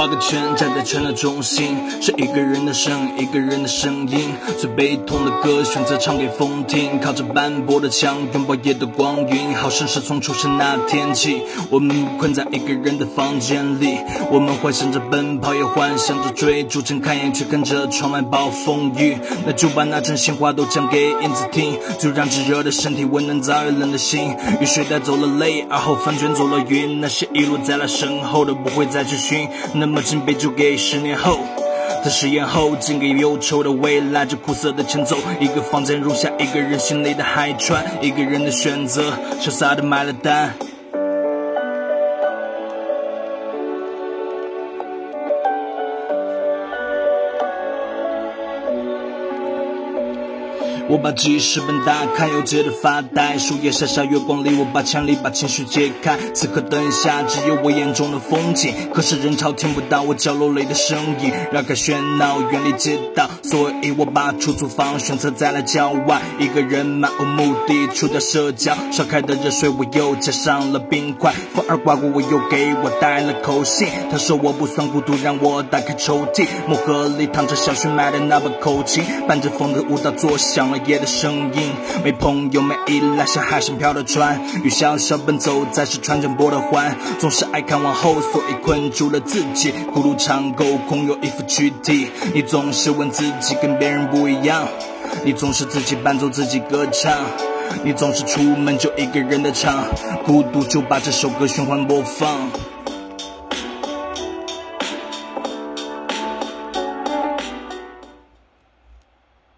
画个圈，站在圈的中心，是一个人的声，一个人的声音。最悲痛的歌，选择唱给风听。靠着斑驳的墙，拥抱夜的光晕。好像是从出生那天起，我们困在一个人的房间里。我们幻想着奔跑，也幻想着追逐，睁开眼却看着窗外暴风雨。那就把那真心话都讲给影子听，就让炙热的身体温暖早已冷的心。雨水带走了泪，而后翻卷走了云。那些遗落在了身后的，不会再去寻。那么敬杯就给十年后。在誓言后，敬给忧愁的未来，这苦涩的前奏。一个房间容下一个人心里的海川，一个人的选择，潇洒的买了单。我把记事本打开，又接着发呆。树叶沙沙月光里，我把枪里把情绪揭开。此刻灯下只有我眼中的风景，可是人潮听不到我角落里的声音。绕开喧闹，远离街道，所以我把出租房选择在了郊外。一个人漫无目的，除掉社交。烧开的热水我又加上了冰块，风儿刮过我又给我带了口信。他说我不算孤独，让我打开抽屉，木盒里躺着小寻买的那把口琴，伴着风的舞蹈作响了夜的声音。没朋友，没依赖，像海上漂的船，雨潇潇奔走在是船桨拨的环，总是爱看往后，所以困住了自己。孤独长沟，空有一副躯体。你总是问自己跟别人不一样，你总是自己伴奏自己歌唱，你总是出门就一个人的唱，孤独就把这首歌循环播放。